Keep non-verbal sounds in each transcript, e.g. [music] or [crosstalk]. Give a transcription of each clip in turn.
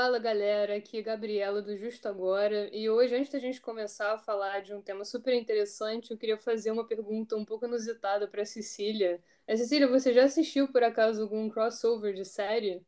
Fala galera, aqui é Gabriela do Justo Agora e hoje, antes da gente começar a falar de um tema super interessante, eu queria fazer uma pergunta um pouco inusitada para Cecília. A Cecília, você já assistiu por acaso algum crossover de série?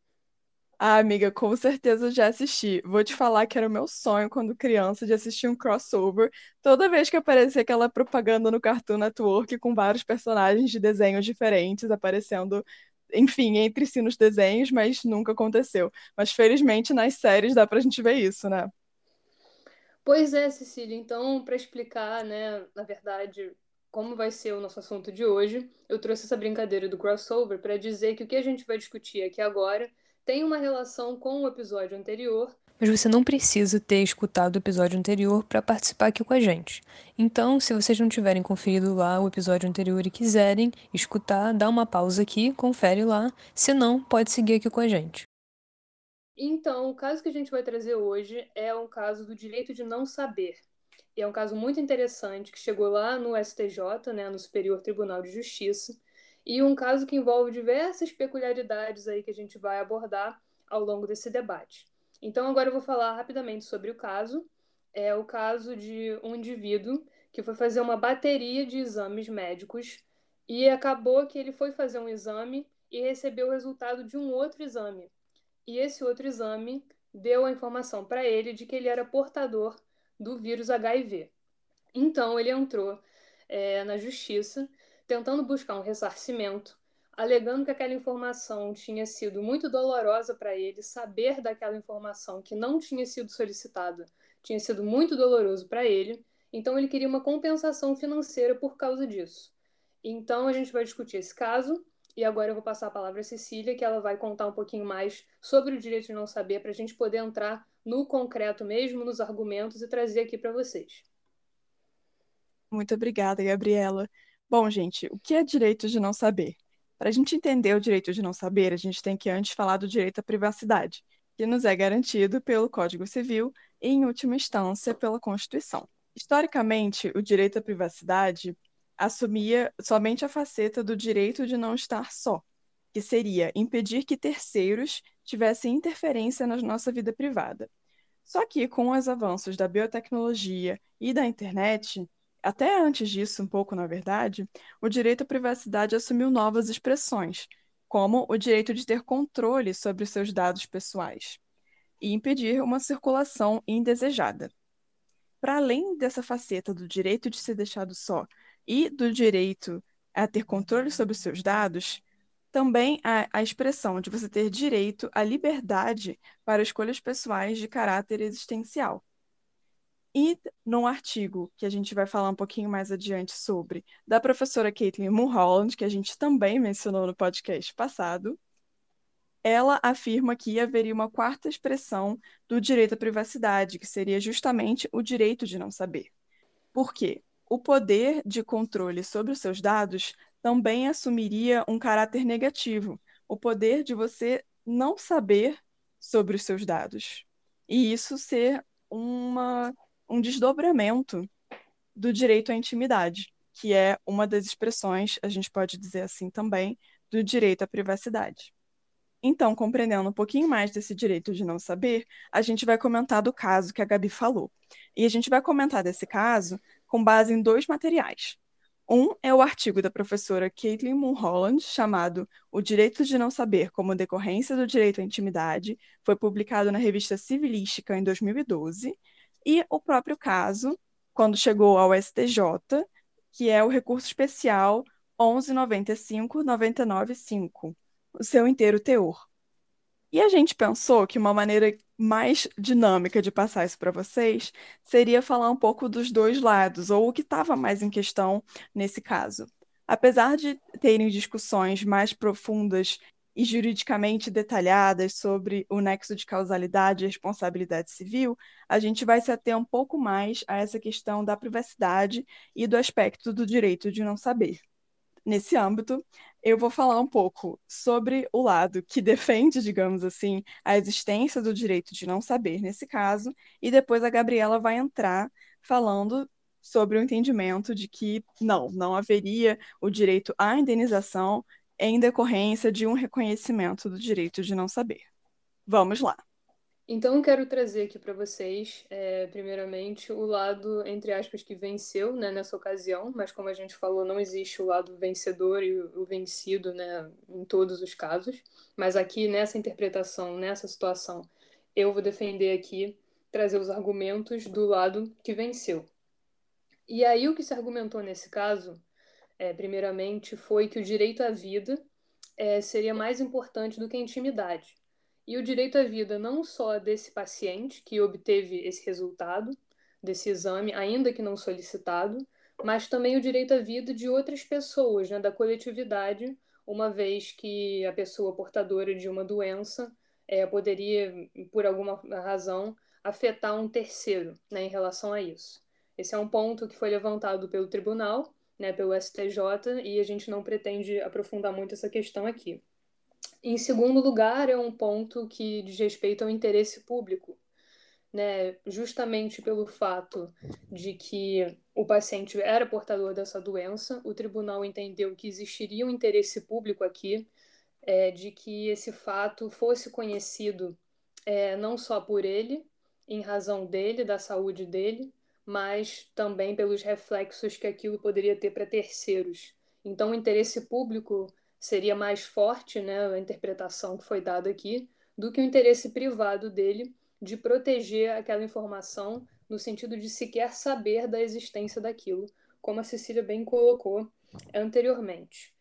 Ah, amiga, com certeza já assisti. Vou te falar que era o meu sonho quando criança de assistir um crossover. Toda vez que aparecia aquela propaganda no Cartoon Network com vários personagens de desenhos diferentes aparecendo, enfim, entre si nos desenhos, mas nunca aconteceu. Mas felizmente nas séries dá pra gente ver isso, né? Pois é, Cecília. Então, para explicar, né, na verdade, como vai ser o nosso assunto de hoje, eu trouxe essa brincadeira do crossover para dizer que o que a gente vai discutir aqui agora tem uma relação com o episódio anterior. Mas você não precisa ter escutado o episódio anterior para participar aqui com a gente. Então, se vocês não tiverem conferido lá o episódio anterior e quiserem escutar, dá uma pausa aqui, confere lá. Se não, pode seguir aqui com a gente. Então, o caso que a gente vai trazer hoje é um caso do direito de não saber. E é um caso muito interessante que chegou lá no STJ, né, no Superior Tribunal de Justiça, e um caso que envolve diversas peculiaridades aí que a gente vai abordar ao longo desse debate. Então, agora eu vou falar rapidamente sobre o caso. É o caso de um indivíduo que foi fazer uma bateria de exames médicos e acabou que ele foi fazer um exame e recebeu o resultado de um outro exame. E esse outro exame deu a informação para ele de que ele era portador do vírus HIV. Então, ele entrou é, na justiça tentando buscar um ressarcimento, alegando que aquela informação tinha sido muito dolorosa para ele, saber daquela informação que não tinha sido solicitada tinha sido muito doloroso para ele, então ele queria uma compensação financeira por causa disso. Então a gente vai discutir esse caso. E agora eu vou passar a palavra a Cecília, que ela vai contar um pouquinho mais sobre o direito de não saber, para a gente poder entrar no concreto mesmo, nos argumentos e trazer aqui para vocês. Muito obrigada, Gabriela. Bom, gente, o que é direito de não saber? Para a gente entender o direito de não saber, a gente tem que antes falar do direito à privacidade, que nos é garantido pelo Código Civil e, em última instância, pela Constituição. Historicamente, o direito à privacidade assumia somente a faceta do direito de não estar só, que seria impedir que terceiros tivessem interferência na nossa vida privada. Só que, com os avanços da biotecnologia e da internet, até antes disso, um pouco na verdade, o direito à privacidade assumiu novas expressões, como o direito de ter controle sobre seus dados pessoais e impedir uma circulação indesejada. Para além dessa faceta do direito de ser deixado só e do direito a ter controle sobre seus dados, também há a expressão de você ter direito à liberdade para escolhas pessoais de caráter existencial e num artigo que a gente vai falar um pouquinho mais adiante sobre, da professora Caitlin Mulholland, que a gente também mencionou no podcast passado, ela afirma que haveria uma quarta expressão do direito à privacidade, que seria justamente o direito de não saber. Por quê? O poder de controle sobre os seus dados também assumiria um caráter negativo, o poder de você não saber sobre os seus dados. E isso ser uma um desdobramento do direito à intimidade, que é uma das expressões, a gente pode dizer assim também, do direito à privacidade. Então, compreendendo um pouquinho mais desse direito de não saber, a gente vai comentar do caso que a Gabi falou. E a gente vai comentar desse caso com base em dois materiais. Um é o artigo da professora Caitlin Mulholland, chamado O Direito de Não Saber como Decorrência do Direito à Intimidade, foi publicado na revista Civilística em 2012, e o próprio caso, quando chegou ao STJ, que é o recurso especial 1195-995, o seu inteiro teor. E a gente pensou que uma maneira mais dinâmica de passar isso para vocês seria falar um pouco dos dois lados, ou o que estava mais em questão nesse caso. Apesar de terem discussões mais profundas e juridicamente detalhadas sobre o nexo de causalidade e responsabilidade civil, a gente vai se ater um pouco mais a essa questão da privacidade e do aspecto do direito de não saber. Nesse âmbito, eu vou falar um pouco sobre o lado que defende, digamos assim, a existência do direito de não saber nesse caso, e depois a Gabriela vai entrar falando sobre o entendimento de que não, não haveria o direito à indenização em decorrência de um reconhecimento do direito de não saber. Vamos lá. Então, quero trazer aqui para vocês, é, primeiramente, o lado, entre aspas, que venceu né, nessa ocasião, mas como a gente falou, não existe o lado vencedor e o vencido né, em todos os casos. Mas aqui, nessa interpretação, nessa situação, eu vou defender aqui, trazer os argumentos do lado que venceu. E aí, o que se argumentou nesse caso, é, primeiramente, foi que o direito à vida é, seria mais importante do que a intimidade e o direito à vida não só desse paciente que obteve esse resultado desse exame, ainda que não solicitado, mas também o direito à vida de outras pessoas, né, da coletividade, uma vez que a pessoa portadora de uma doença é, poderia, por alguma razão, afetar um terceiro né, em relação a isso. Esse é um ponto que foi levantado pelo tribunal, né, pelo STJ, e a gente não pretende aprofundar muito essa questão aqui. Em segundo lugar, é um ponto que diz respeito ao interesse público, né? justamente pelo fato de que o paciente era portador dessa doença, o tribunal entendeu que existiria um interesse público aqui, é, de que esse fato fosse conhecido é, não só por ele, em razão dele, da saúde dele, mas também pelos reflexos que aquilo poderia ter para terceiros. Então, o interesse público seria mais forte, né, a interpretação que foi dada aqui, do que o interesse privado dele de proteger aquela informação no sentido de sequer saber da existência daquilo, como a Cecília bem colocou anteriormente.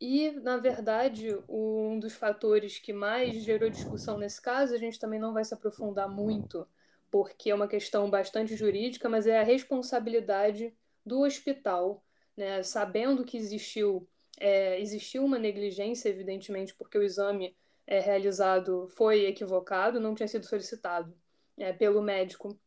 E, na verdade, um dos fatores que mais gerou discussão nesse caso, a gente também não vai se aprofundar muito, porque é uma questão bastante jurídica, mas é a responsabilidade do hospital, né, sabendo que existiu é, existiu uma negligência, evidentemente, porque o exame é, realizado foi equivocado, não tinha sido solicitado é, pelo médico.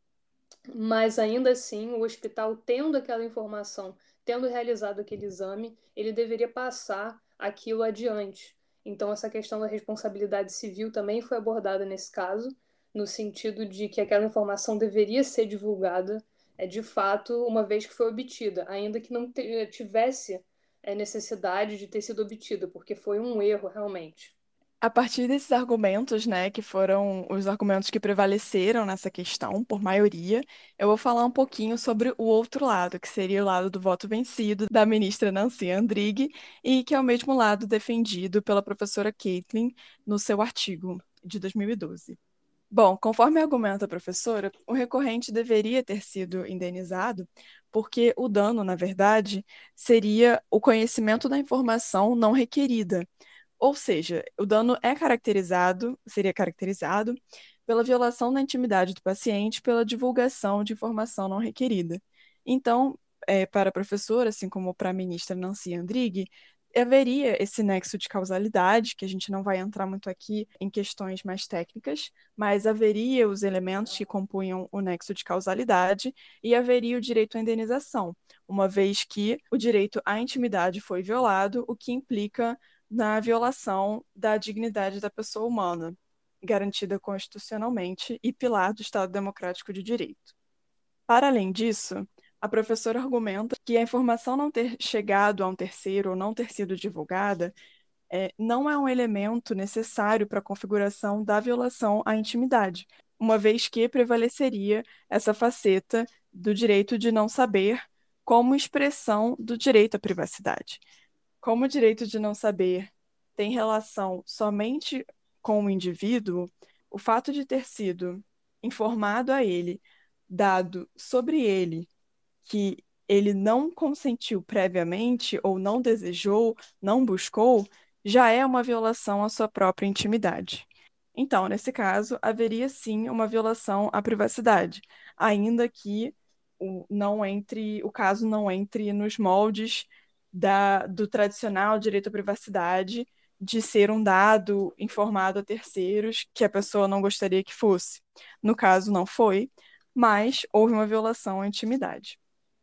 Mas ainda assim, o hospital, tendo aquela informação, tendo realizado aquele exame, ele deveria passar aquilo adiante. Então, essa questão da responsabilidade civil também foi abordada nesse caso, no sentido de que aquela informação deveria ser divulgada, é, de fato, uma vez que foi obtida, ainda que não tivesse é necessidade de ter sido obtida, porque foi um erro realmente. A partir desses argumentos, né, que foram os argumentos que prevaleceram nessa questão, por maioria, eu vou falar um pouquinho sobre o outro lado, que seria o lado do voto vencido da ministra Nancy Andrighi, e que é o mesmo lado defendido pela professora Caitlin no seu artigo de 2012. Bom, conforme argumenta a professora, o recorrente deveria ter sido indenizado porque o dano, na verdade, seria o conhecimento da informação não requerida. Ou seja, o dano é caracterizado, seria caracterizado pela violação da intimidade do paciente pela divulgação de informação não requerida. Então, é, para a professora, assim como para a ministra Nancy Andrighi, haveria esse nexo de causalidade, que a gente não vai entrar muito aqui em questões mais técnicas, mas haveria os elementos que compunham o nexo de causalidade e haveria o direito à indenização, uma vez que o direito à intimidade foi violado, o que implica na violação da dignidade da pessoa humana, garantida constitucionalmente e pilar do Estado Democrático de Direito. Para além disso, a professora argumenta que a informação não ter chegado a um terceiro ou não ter sido divulgada é, não é um elemento necessário para a configuração da violação à intimidade, uma vez que prevaleceria essa faceta do direito de não saber como expressão do direito à privacidade. Como o direito de não saber tem relação somente com o indivíduo, o fato de ter sido informado a ele, dado sobre ele que ele não consentiu previamente ou não desejou, não buscou, já é uma violação à sua própria intimidade. Então, nesse caso, haveria sim uma violação à privacidade, ainda que o, não entre, o caso não entre nos moldes da, do tradicional direito à privacidade de ser um dado informado a terceiros que a pessoa não gostaria que fosse. No caso, não foi, mas houve uma violação à intimidade.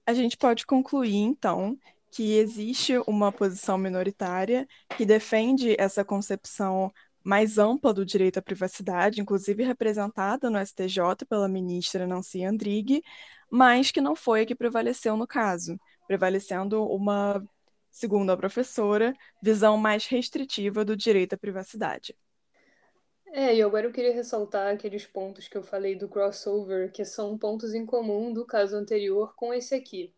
A gente pode concluir, então, que existe uma posição minoritária que defende essa concepção mais ampla do direito à privacidade, inclusive representada no STJ pela ministra Nancy Andrighi, mas que não foi a que prevaleceu no caso, prevalecendo uma, segundo a professora, visão mais restritiva do direito à privacidade. É, e agora eu queria ressaltar aqueles pontos que eu falei do crossover, que são pontos em comum do caso anterior com esse aqui.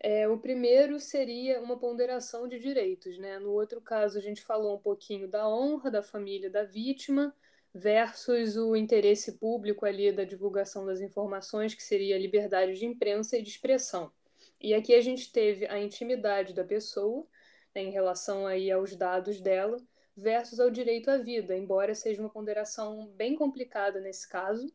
É, o primeiro seria uma ponderação de direitos, né? No outro caso, a gente falou um pouquinho da honra da família da vítima versus o interesse público ali da divulgação das informações, que seria a liberdade de imprensa e de expressão. E aqui a gente teve a intimidade da pessoa, né, em relação aí aos dados dela, versus ao direito à vida, embora seja uma ponderação bem complicada nesse caso,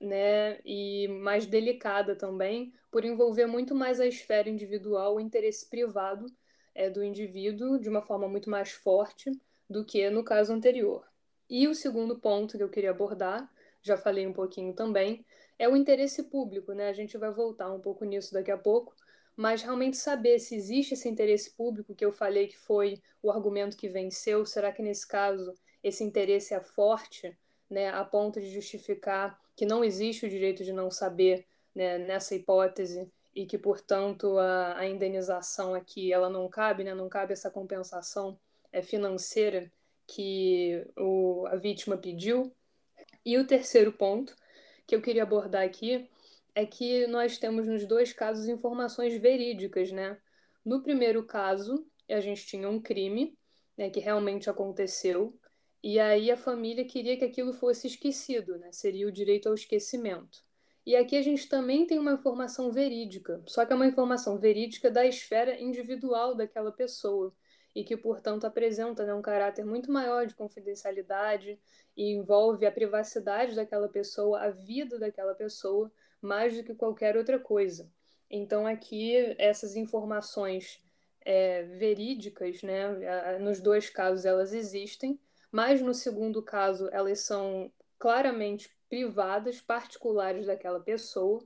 né, e mais delicada também, por envolver muito mais a esfera individual, o interesse privado é, do indivíduo de uma forma muito mais forte do que no caso anterior. E o segundo ponto que eu queria abordar, já falei um pouquinho também, é o interesse público, né? A gente vai voltar um pouco nisso daqui a pouco, mas realmente saber se existe esse interesse público que eu falei que foi o argumento que venceu, será que nesse caso esse interesse é forte, né, a ponto de justificar que não existe o direito de não saber né, nessa hipótese e que, portanto, a, a, indenização aqui ela não cabe, né, não cabe essa compensação é, financeira que o, a vítima pediu. E o terceiro ponto que eu queria abordar aqui é que nós temos nos dois casos informações verídicas, né? No primeiro caso, a gente tinha um crime, né, que realmente aconteceu, e aí a família queria que aquilo fosse esquecido, né? Seria o direito ao esquecimento. E aqui a gente também tem uma informação verídica, só que é uma informação verídica da esfera individual daquela pessoa e que, portanto, apresenta né, um caráter muito maior de confidencialidade e envolve a privacidade daquela pessoa, a vida daquela pessoa, mais do que qualquer outra coisa. Então, aqui, essas informações é, verídicas, né, nos dois casos elas existem, mas no segundo caso elas são claramente privadas, particulares daquela pessoa,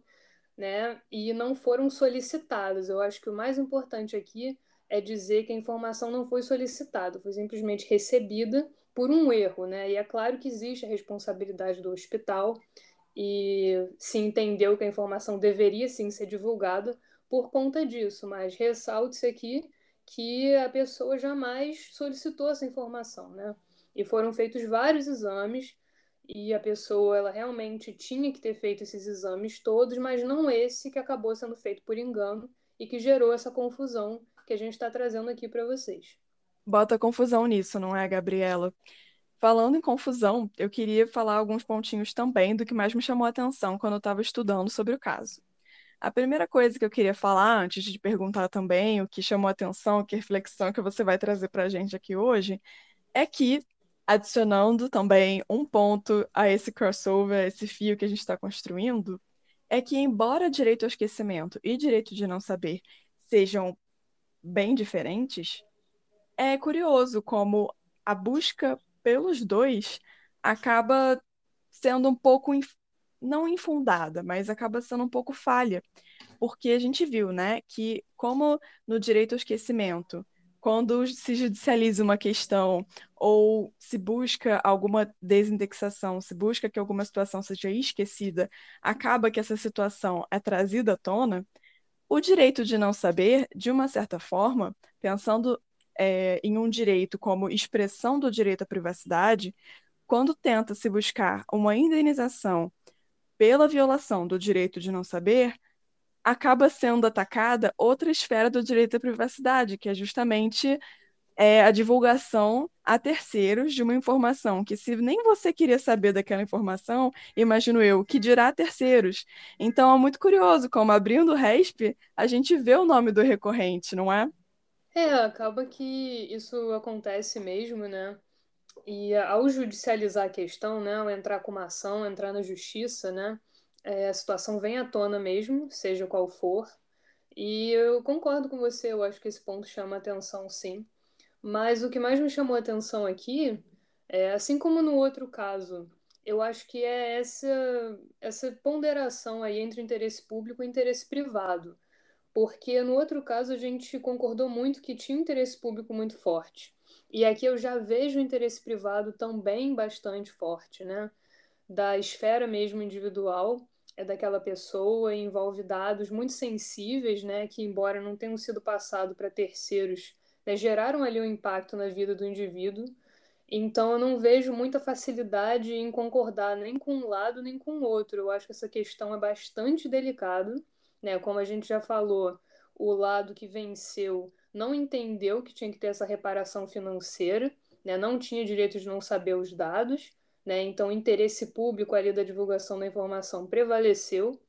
né, e não foram solicitadas. Eu acho que o mais importante aqui é dizer que a informação não foi solicitada, foi simplesmente recebida por um erro, né? E é claro que existe a responsabilidade do hospital e se entendeu que a informação deveria sim ser divulgada por conta disso, mas ressalte-se aqui que a pessoa jamais solicitou essa informação, né? E foram feitos vários exames e a pessoa ela realmente tinha que ter feito esses exames todos, mas não esse que acabou sendo feito por engano e que gerou essa confusão que a gente está trazendo aqui para vocês. Bota confusão nisso, não é, Gabriela? Falando em confusão, eu queria falar alguns pontinhos também do que mais me chamou a atenção quando eu estava estudando sobre o caso. A primeira coisa que eu queria falar, antes de perguntar também o que chamou a atenção, que reflexão que você vai trazer para a gente aqui hoje, é que, adicionando também um ponto a esse crossover, esse fio que a gente está construindo, é que, embora direito ao esquecimento e direito de não saber sejam bem diferentes, é curioso como a busca pelos dois acaba sendo um pouco, não infundada, mas acaba sendo um pouco falha, porque a gente viu, né, que como no direito ao esquecimento, quando se judicializa uma questão ou se busca alguma desindexação, se busca que alguma situação seja esquecida, acaba que essa situação é trazida à tona, o direito de não saber, de uma certa forma, pensando é, em um direito como expressão do direito à privacidade, quando tenta se buscar uma indenização pela violação do direito de não saber, acaba sendo atacada outra esfera do direito à privacidade, que é justamente é, a divulgação a terceiros de uma informação que, se nem você queria saber daquela informação, imagino eu, que dirá a terceiros. Então é muito curioso como, abrindo o RESP, a gente vê o nome do recorrente, não é? É, acaba que isso acontece mesmo, né? E ao judicializar a questão, né, ao entrar com uma ação, entrar na justiça, né, é, a situação vem à tona mesmo, seja qual for. E eu concordo com você, eu acho que esse ponto chama atenção, sim. Mas o que mais me chamou atenção aqui, é, assim como no outro caso, eu acho que é essa, essa ponderação aí entre interesse público e interesse privado porque no outro caso a gente concordou muito que tinha interesse público muito forte. E aqui eu já vejo o interesse privado também bastante forte, né? Da esfera mesmo individual, é daquela pessoa, envolve dados muito sensíveis, né? Que, embora não tenham sido passados para terceiros, né, geraram ali um impacto na vida do indivíduo. Então, eu não vejo muita facilidade em concordar nem com um lado nem com o outro. Eu acho que essa questão é bastante delicada, né? Como a gente já falou, o lado que venceu não entendeu que tinha que ter essa reparação financeira, né? Não tinha direito de não saber os dados, né? Então, o interesse público ali da divulgação da informação prevaleceu,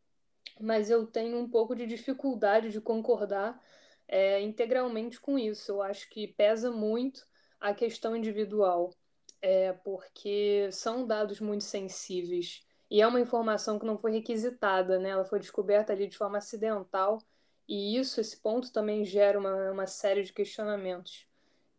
mas eu tenho um pouco de dificuldade de concordar é, integralmente com isso. Eu acho que pesa muito a questão individual, é, porque são dados muito sensíveis e é uma informação que não foi requisitada, né? Ela foi descoberta ali de forma acidental e isso, esse ponto também gera uma, uma série de questionamentos.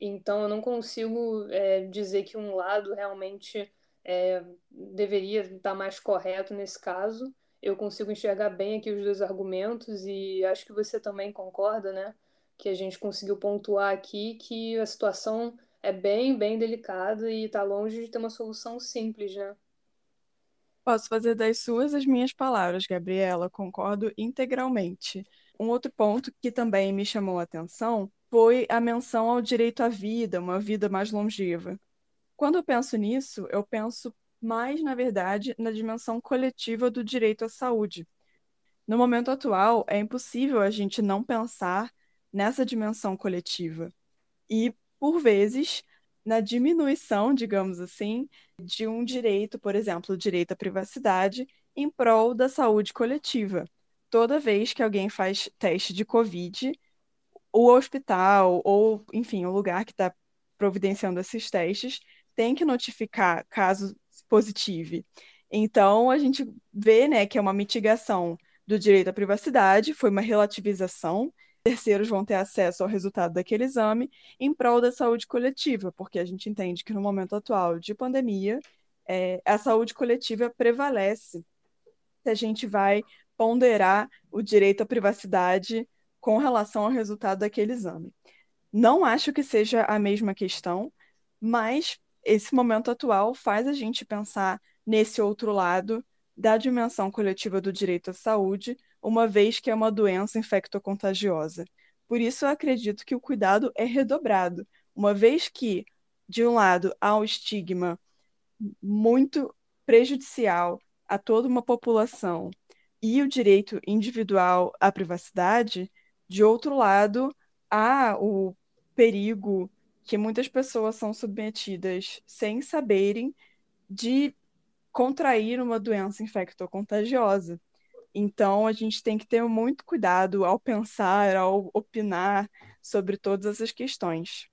Então, eu não consigo é, dizer que um lado realmente é, deveria estar mais correto nesse caso. Eu consigo enxergar bem aqui os dois argumentos e acho que você também concorda, né? Que a gente conseguiu pontuar aqui que a situação é bem, bem delicada e está longe de ter uma solução simples, né? Posso fazer das suas as minhas palavras, Gabriela, concordo integralmente. Um outro ponto que também me chamou a atenção foi a menção ao direito à vida, uma vida mais longeva. Quando eu penso nisso, eu penso mais, na verdade, na dimensão coletiva do direito à saúde. No momento atual, é impossível a gente não pensar nessa dimensão coletiva. E, por vezes, na diminuição, digamos assim, de um direito, por exemplo, o direito à privacidade, em prol da saúde coletiva. Toda vez que alguém faz teste de Covid, o hospital, ou, enfim, o lugar que está providenciando esses testes, tem que notificar caso positivo. Então, a gente vê né, que é uma mitigação do direito à privacidade, foi uma relativização. Terceiros vão ter acesso ao resultado daquele exame em prol da saúde coletiva, porque a gente entende que no momento atual de pandemia, é, a saúde coletiva prevalece se a gente vai ponderar o direito à privacidade com relação ao resultado daquele exame. Não acho que seja a mesma questão, mas esse momento atual faz a gente pensar nesse outro lado da dimensão coletiva do direito à saúde, uma vez que é uma doença infectocontagiosa. Por isso, eu acredito que o cuidado é redobrado, uma vez que, de um lado, há um estigma muito prejudicial a toda uma população e o direito individual à privacidade, de outro lado, há o perigo que muitas pessoas são submetidas sem saberem de contrair uma doença infectocontagiosa. Então, a gente tem que ter muito cuidado ao pensar, ao opinar sobre todas essas questões.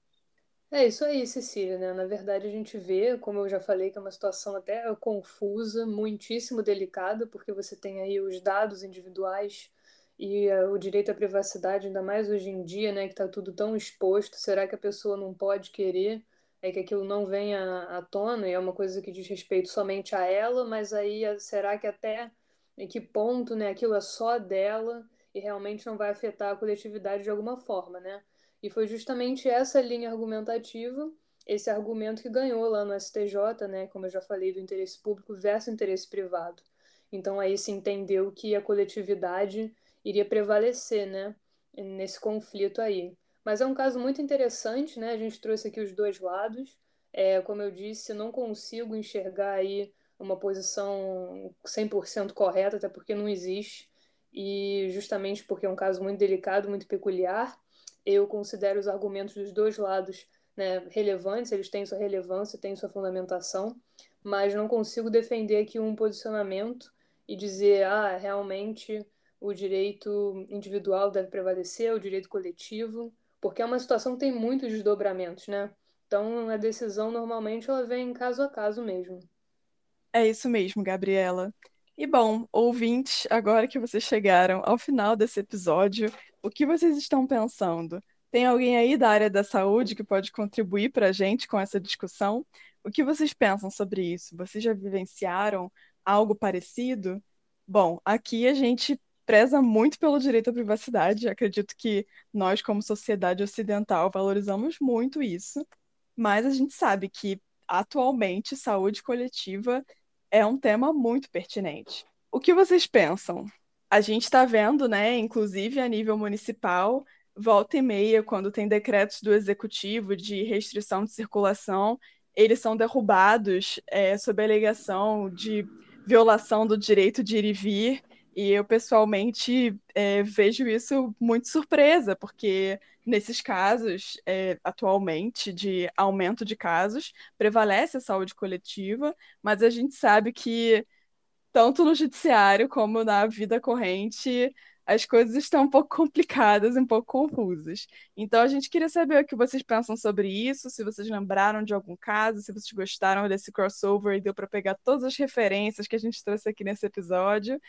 É isso aí, Cecília, né? Na verdade, a gente vê, como eu já falei, que é uma situação até confusa, muitíssimo delicada, porque você tem aí os dados individuais e uh, o direito à privacidade, ainda mais hoje em dia, né, que está tudo tão exposto, será que a pessoa não pode querer é que aquilo não venha à tona e é uma coisa que diz respeito somente a ela, mas aí eh, será que até em que ponto, né, aquilo é só dela e realmente não vai afetar a coletividade de alguma forma, né? E foi justamente essa linha argumentativa, esse argumento que ganhou lá no STJ, né, como eu já falei, do interesse público versus interesse privado. Então aí se entendeu que a coletividade iria prevalecer, né, nesse conflito aí. Mas é um caso muito interessante, né? A gente trouxe aqui os dois lados. É, como eu disse, não consigo enxergar aí uma posição 100% correta, até porque não existe. E justamente porque é um caso muito delicado, muito peculiar, eu considero os argumentos dos dois lados né, relevantes, eles têm sua relevância, têm sua fundamentação, mas não consigo defender aqui um posicionamento e dizer, ah, realmente o direito individual deve prevalecer, o direito coletivo, porque é uma situação que tem muitos desdobramentos, né? Então a decisão normalmente ela vem caso a caso mesmo. É isso mesmo, Gabriela. E bom, ouvintes, agora que vocês chegaram ao final desse episódio, o que vocês estão pensando? Tem alguém aí da área da saúde que pode contribuir para a gente com essa discussão? O que vocês pensam sobre isso? Vocês já vivenciaram algo parecido? Bom, aqui a gente preza muito pelo direito à privacidade. Acredito que nós, como sociedade ocidental, valorizamos muito isso, mas a gente sabe que atualmente saúde coletiva é um tema muito pertinente. O que vocês pensam? A gente está vendo, né, inclusive a nível municipal, volta e meia, quando tem decretos do executivo de restrição de circulação, eles são derrubados é, sob a alegação de violação do direito de ir e vir. E eu, pessoalmente, é, vejo isso muito surpresa, porque nesses casos, é, atualmente, de aumento de casos, prevalece a saúde coletiva, mas a gente sabe que, tanto no judiciário como na vida corrente, as coisas estão um pouco [laughs] complicadas, um pouco confusas. Então a gente queria saber o que vocês pensam sobre isso, se vocês lembraram de algum caso, se vocês gostaram desse crossover e deu para pegar todas as referências que a gente trouxe aqui nesse episódio.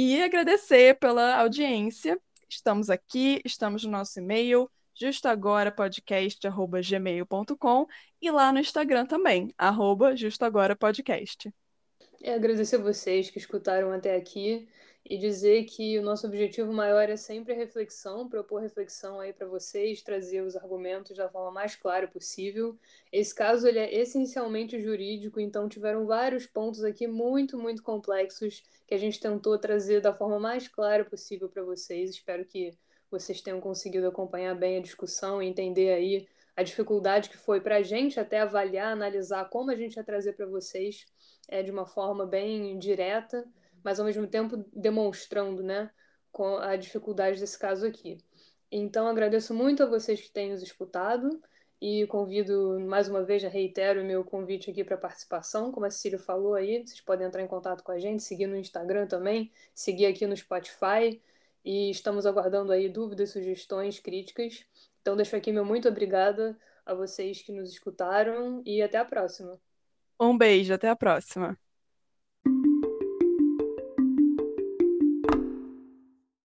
E agradecer pela audiência. Estamos aqui, estamos no nosso e-mail, justagorapodcast.gmail.com e lá no Instagram também, arroba justagorapodcast. É agradecer a vocês que escutaram até aqui e dizer que o nosso objetivo maior é sempre a reflexão, propor reflexão aí para vocês, trazer os argumentos da forma mais clara possível. Esse caso ele é essencialmente jurídico, então tiveram vários pontos aqui muito, muito complexos que a gente tentou trazer da forma mais clara possível para vocês. Espero que vocês tenham conseguido acompanhar bem a discussão e entender aí a dificuldade que foi para a gente até avaliar, analisar como a gente ia trazer para vocês é, de uma forma bem direta mas ao mesmo tempo demonstrando, né, com a dificuldade desse caso aqui. Então, agradeço muito a vocês que têm nos escutado e convido, mais uma vez, já reitero o meu convite aqui para participação. Como a Cecília falou aí, vocês podem entrar em contato com a gente, seguir no Instagram também, seguir aqui no Spotify e estamos aguardando aí dúvidas, sugestões, críticas. Então, deixo aqui meu muito obrigada a vocês que nos escutaram e até a próxima. Um beijo, até a próxima.